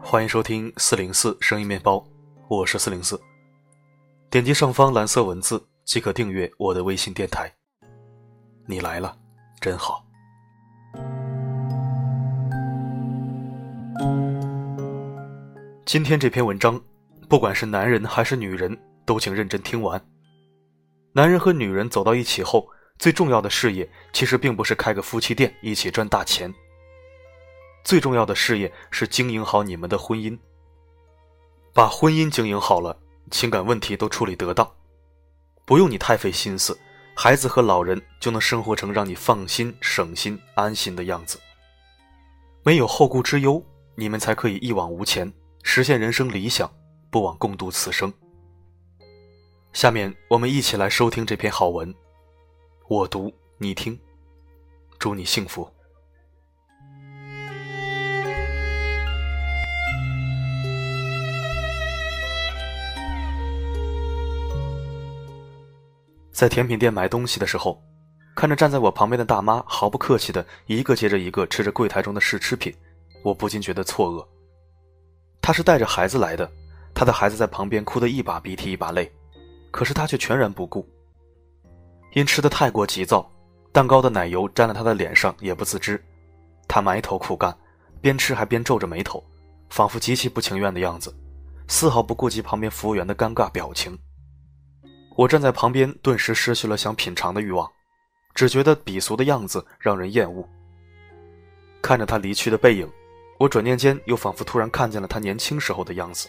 欢迎收听四零四声音面包，我是四零四。点击上方蓝色文字即可订阅我的微信电台。你来了，真好。今天这篇文章，不管是男人还是女人，都请认真听完。男人和女人走到一起后，最重要的事业其实并不是开个夫妻店一起赚大钱。最重要的事业是经营好你们的婚姻。把婚姻经营好了，情感问题都处理得当，不用你太费心思，孩子和老人就能生活成让你放心、省心、安心的样子。没有后顾之忧，你们才可以一往无前，实现人生理想，不枉共度此生。下面我们一起来收听这篇好文，我读你听，祝你幸福。在甜品店买东西的时候，看着站在我旁边的大妈毫不客气的一个接着一个吃着柜台中的试吃品，我不禁觉得错愕。她是带着孩子来的，她的孩子在旁边哭得一把鼻涕一把泪，可是她却全然不顾。因吃的太过急躁，蛋糕的奶油沾了她的脸上也不自知，她埋头苦干，边吃还边皱着眉头，仿佛极其不情愿的样子，丝毫不顾及旁边服务员的尴尬表情。我站在旁边，顿时失去了想品尝的欲望，只觉得鄙俗的样子让人厌恶。看着他离去的背影，我转念间又仿佛突然看见了他年轻时候的样子，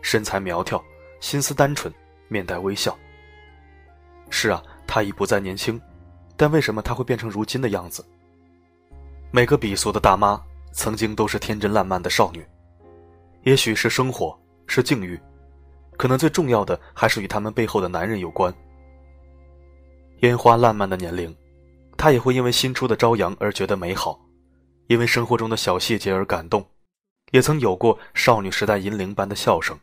身材苗条，心思单纯，面带微笑。是啊，他已不再年轻，但为什么他会变成如今的样子？每个鄙俗的大妈，曾经都是天真烂漫的少女，也许是生活，是境遇。可能最重要的还是与他们背后的男人有关。烟花烂漫的年龄，她也会因为新出的朝阳而觉得美好，因为生活中的小细节而感动，也曾有过少女时代银铃般的笑声。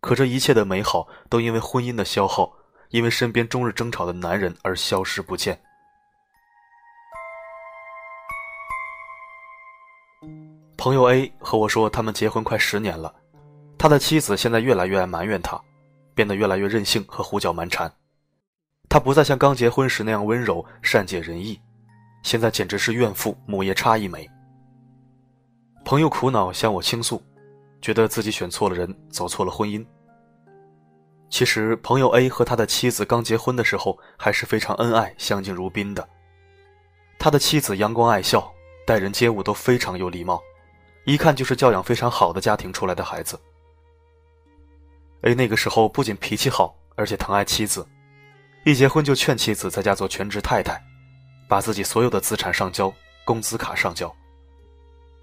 可这一切的美好，都因为婚姻的消耗，因为身边终日争吵的男人而消失不见。朋友 A 和我说，他们结婚快十年了。他的妻子现在越来越爱埋怨他，变得越来越任性和胡搅蛮缠。他不再像刚结婚时那样温柔、善解人意，现在简直是怨妇母夜叉一枚。朋友苦恼向我倾诉，觉得自己选错了人，走错了婚姻。其实，朋友 A 和他的妻子刚结婚的时候还是非常恩爱、相敬如宾的。他的妻子阳光爱笑，待人接物都非常有礼貌，一看就是教养非常好的家庭出来的孩子。A 那个时候不仅脾气好，而且疼爱妻子，一结婚就劝妻子在家做全职太太，把自己所有的资产上交，工资卡上交。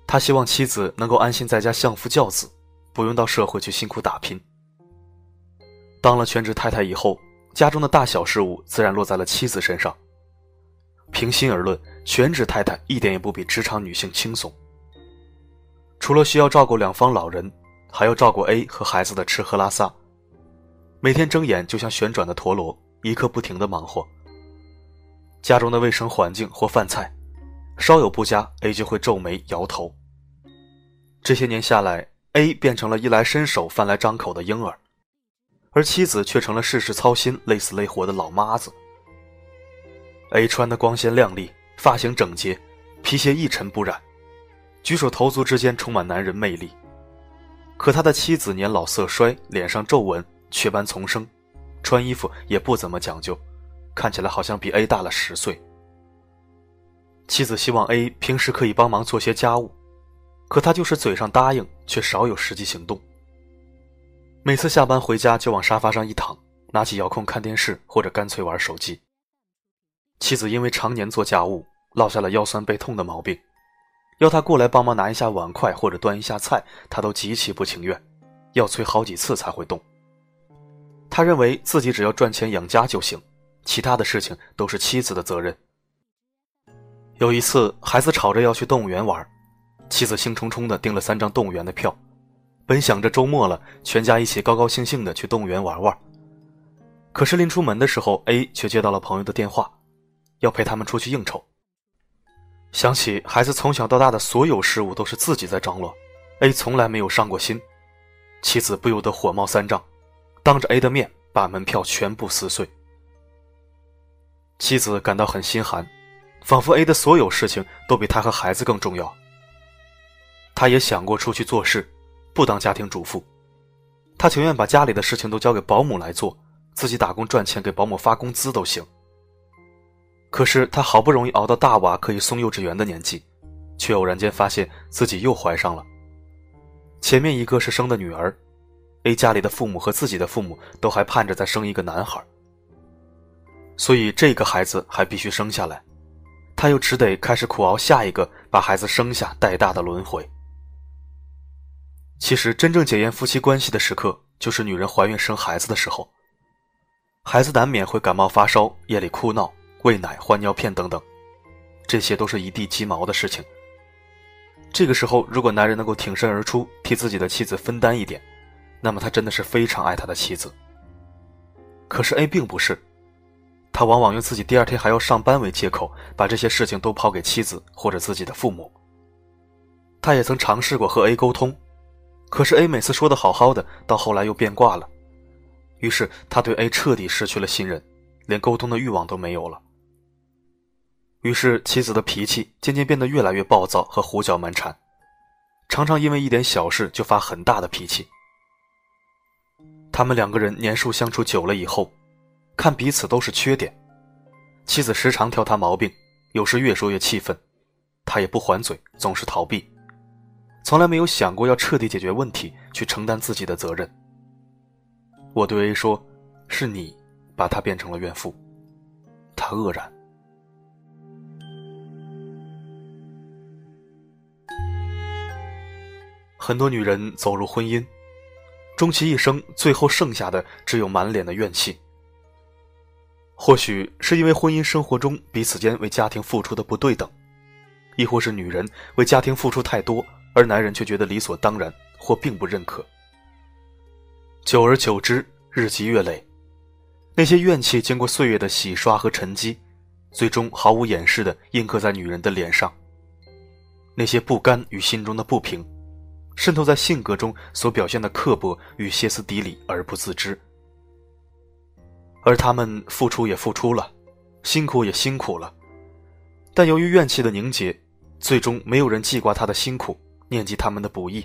他希望妻子能够安心在家相夫教子，不用到社会去辛苦打拼。当了全职太太以后，家中的大小事务自然落在了妻子身上。平心而论，全职太太一点也不比职场女性轻松。除了需要照顾两方老人。还要照顾 A 和孩子的吃喝拉撒，每天睁眼就像旋转的陀螺，一刻不停的忙活。家中的卫生环境或饭菜，稍有不佳，A 就会皱眉摇头。这些年下来，A 变成了衣来伸手、饭来张口的婴儿，而妻子却成了事事操心、累死累活的老妈子。A 穿得光鲜亮丽，发型整洁，皮鞋一尘不染，举手投足之间充满男人魅力。可他的妻子年老色衰，脸上皱纹，雀斑丛生，穿衣服也不怎么讲究，看起来好像比 A 大了十岁。妻子希望 A 平时可以帮忙做些家务，可他就是嘴上答应，却少有实际行动。每次下班回家就往沙发上一躺，拿起遥控看电视，或者干脆玩手机。妻子因为常年做家务，落下了腰酸背痛的毛病。要他过来帮忙拿一下碗筷或者端一下菜，他都极其不情愿，要催好几次才会动。他认为自己只要赚钱养家就行，其他的事情都是妻子的责任。有一次，孩子吵着要去动物园玩，妻子兴冲冲地订了三张动物园的票，本想着周末了，全家一起高高兴兴地去动物园玩玩。可是临出门的时候，A 却接到了朋友的电话，要陪他们出去应酬。想起孩子从小到大的所有事物都是自己在张罗，A 从来没有上过心，妻子不由得火冒三丈，当着 A 的面把门票全部撕碎。妻子感到很心寒，仿佛 A 的所有事情都比他和孩子更重要。他也想过出去做事，不当家庭主妇，他情愿把家里的事情都交给保姆来做，自己打工赚钱给保姆发工资都行。可是他好不容易熬到大娃可以送幼稚园的年纪，却偶然间发现自己又怀上了。前面一个是生的女儿，A 家里的父母和自己的父母都还盼着再生一个男孩，所以这个孩子还必须生下来，他又只得开始苦熬下一个把孩子生下带大的轮回。其实真正检验夫妻关系的时刻，就是女人怀孕生孩子的时候，孩子难免会感冒发烧，夜里哭闹。喂奶、换尿片等等，这些都是一地鸡毛的事情。这个时候，如果男人能够挺身而出，替自己的妻子分担一点，那么他真的是非常爱他的妻子。可是 A 并不是，他往往用自己第二天还要上班为借口，把这些事情都抛给妻子或者自己的父母。他也曾尝试过和 A 沟通，可是 A 每次说的好好的，到后来又变卦了，于是他对 A 彻底失去了信任，连沟通的欲望都没有了。于是，妻子的脾气渐渐变得越来越暴躁和胡搅蛮缠，常常因为一点小事就发很大的脾气。他们两个人年数相处久了以后，看彼此都是缺点，妻子时常挑他毛病，有时越说越气愤，他也不还嘴，总是逃避，从来没有想过要彻底解决问题，去承担自己的责任。我对 A 说：“是你把他变成了怨妇。”他愕然。很多女人走入婚姻，终其一生，最后剩下的只有满脸的怨气。或许是因为婚姻生活中彼此间为家庭付出的不对等，亦或是女人为家庭付出太多，而男人却觉得理所当然或并不认可。久而久之，日积月累，那些怨气经过岁月的洗刷和沉积，最终毫无掩饰地印刻在女人的脸上。那些不甘与心中的不平。渗透在性格中所表现的刻薄与歇斯底里而不自知，而他们付出也付出了，辛苦也辛苦了，但由于怨气的凝结，最终没有人记挂他的辛苦，念及他们的不易，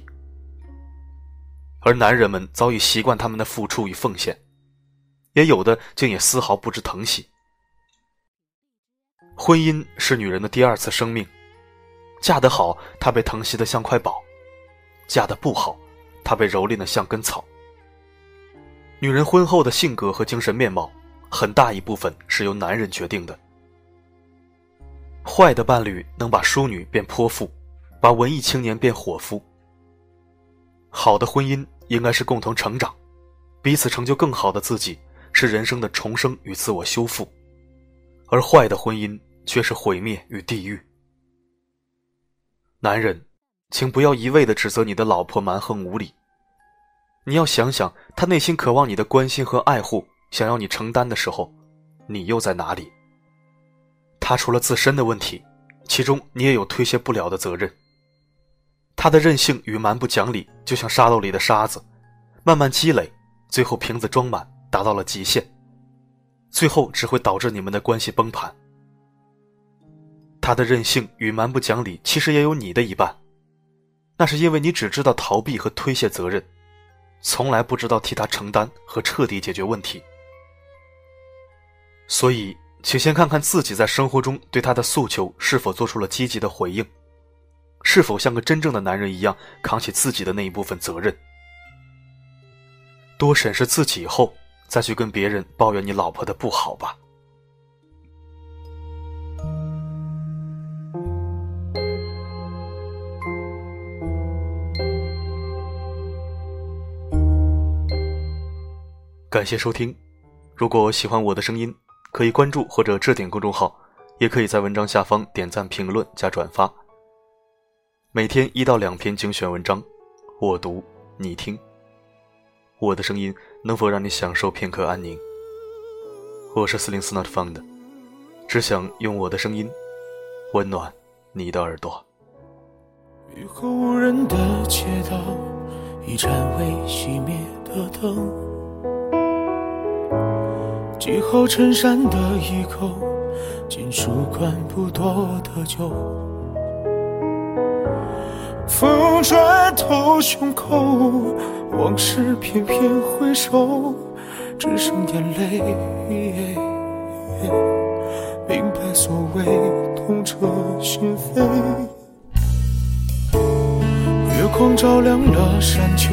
而男人们早已习惯他们的付出与奉献，也有的竟也丝毫不知疼惜。婚姻是女人的第二次生命，嫁得好，她被疼惜的像块宝。嫁的不好，她被蹂躏的像根草。女人婚后的性格和精神面貌，很大一部分是由男人决定的。坏的伴侣能把淑女变泼妇，把文艺青年变伙夫。好的婚姻应该是共同成长，彼此成就更好的自己，是人生的重生与自我修复。而坏的婚姻却是毁灭与地狱。男人。请不要一味的指责你的老婆蛮横无理。你要想想，她内心渴望你的关心和爱护，想要你承担的时候，你又在哪里？她除了自身的问题，其中你也有推卸不了的责任。她的任性与蛮不讲理，就像沙漏里的沙子，慢慢积累，最后瓶子装满，达到了极限，最后只会导致你们的关系崩盘。她的任性与蛮不讲理，其实也有你的一半。那是因为你只知道逃避和推卸责任，从来不知道替他承担和彻底解决问题。所以，请先看看自己在生活中对他的诉求是否做出了积极的回应，是否像个真正的男人一样扛起自己的那一部分责任。多审视自己后，再去跟别人抱怨你老婆的不好吧。感谢收听，如果喜欢我的声音，可以关注或者置顶公众号，也可以在文章下方点赞、评论加转发。每天一到两篇精选文章，我读你听。我的声音能否让你享受片刻安宁？我是四零四 not found，只想用我的声音温暖你的耳朵。雨后无人的街道，一盏未熄灭的灯，系好衬衫的衣扣，金属罐不多的酒，风穿透胸口，往事片片回首，只剩眼泪。明白所谓痛彻心扉。月光照亮了山丘，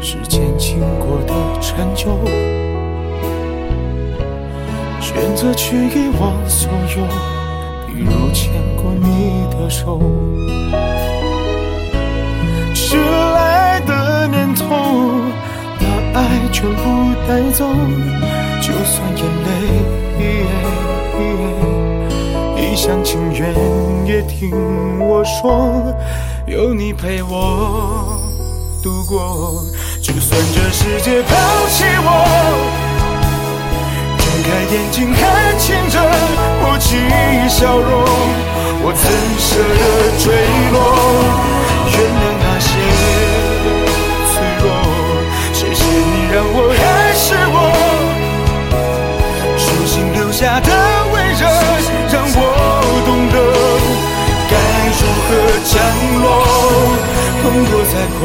时间经过的陈旧，选择去遗忘所有，比如牵过你的手。迟来的念头，把爱全部带走，就算眼泪一厢情愿，也听我说。有你陪我度过，就算这世界眼睛看清这默契笑容，我怎舍得坠落？原谅那些脆弱，谢谢你让我还是我，手心留下的温热，让我懂得。该如何降落？痛过才快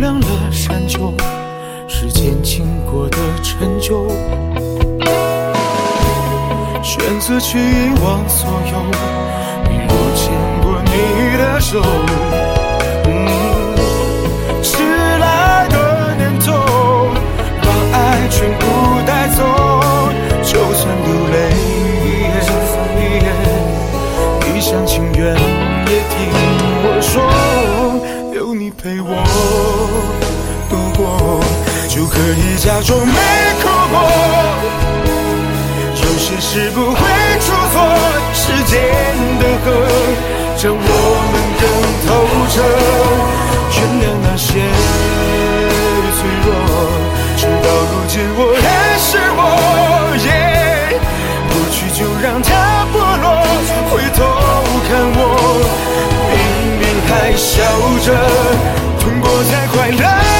亮了山丘，时间经过的陈旧，选择去遗忘所有，比如牵过你的手。假装没哭过，有些事不会出错。时间的河将我们更透彻。原谅那些脆弱，直到如今我还是我。耶过去就让它剥落，回头看我，明明还笑着，痛过才快乐。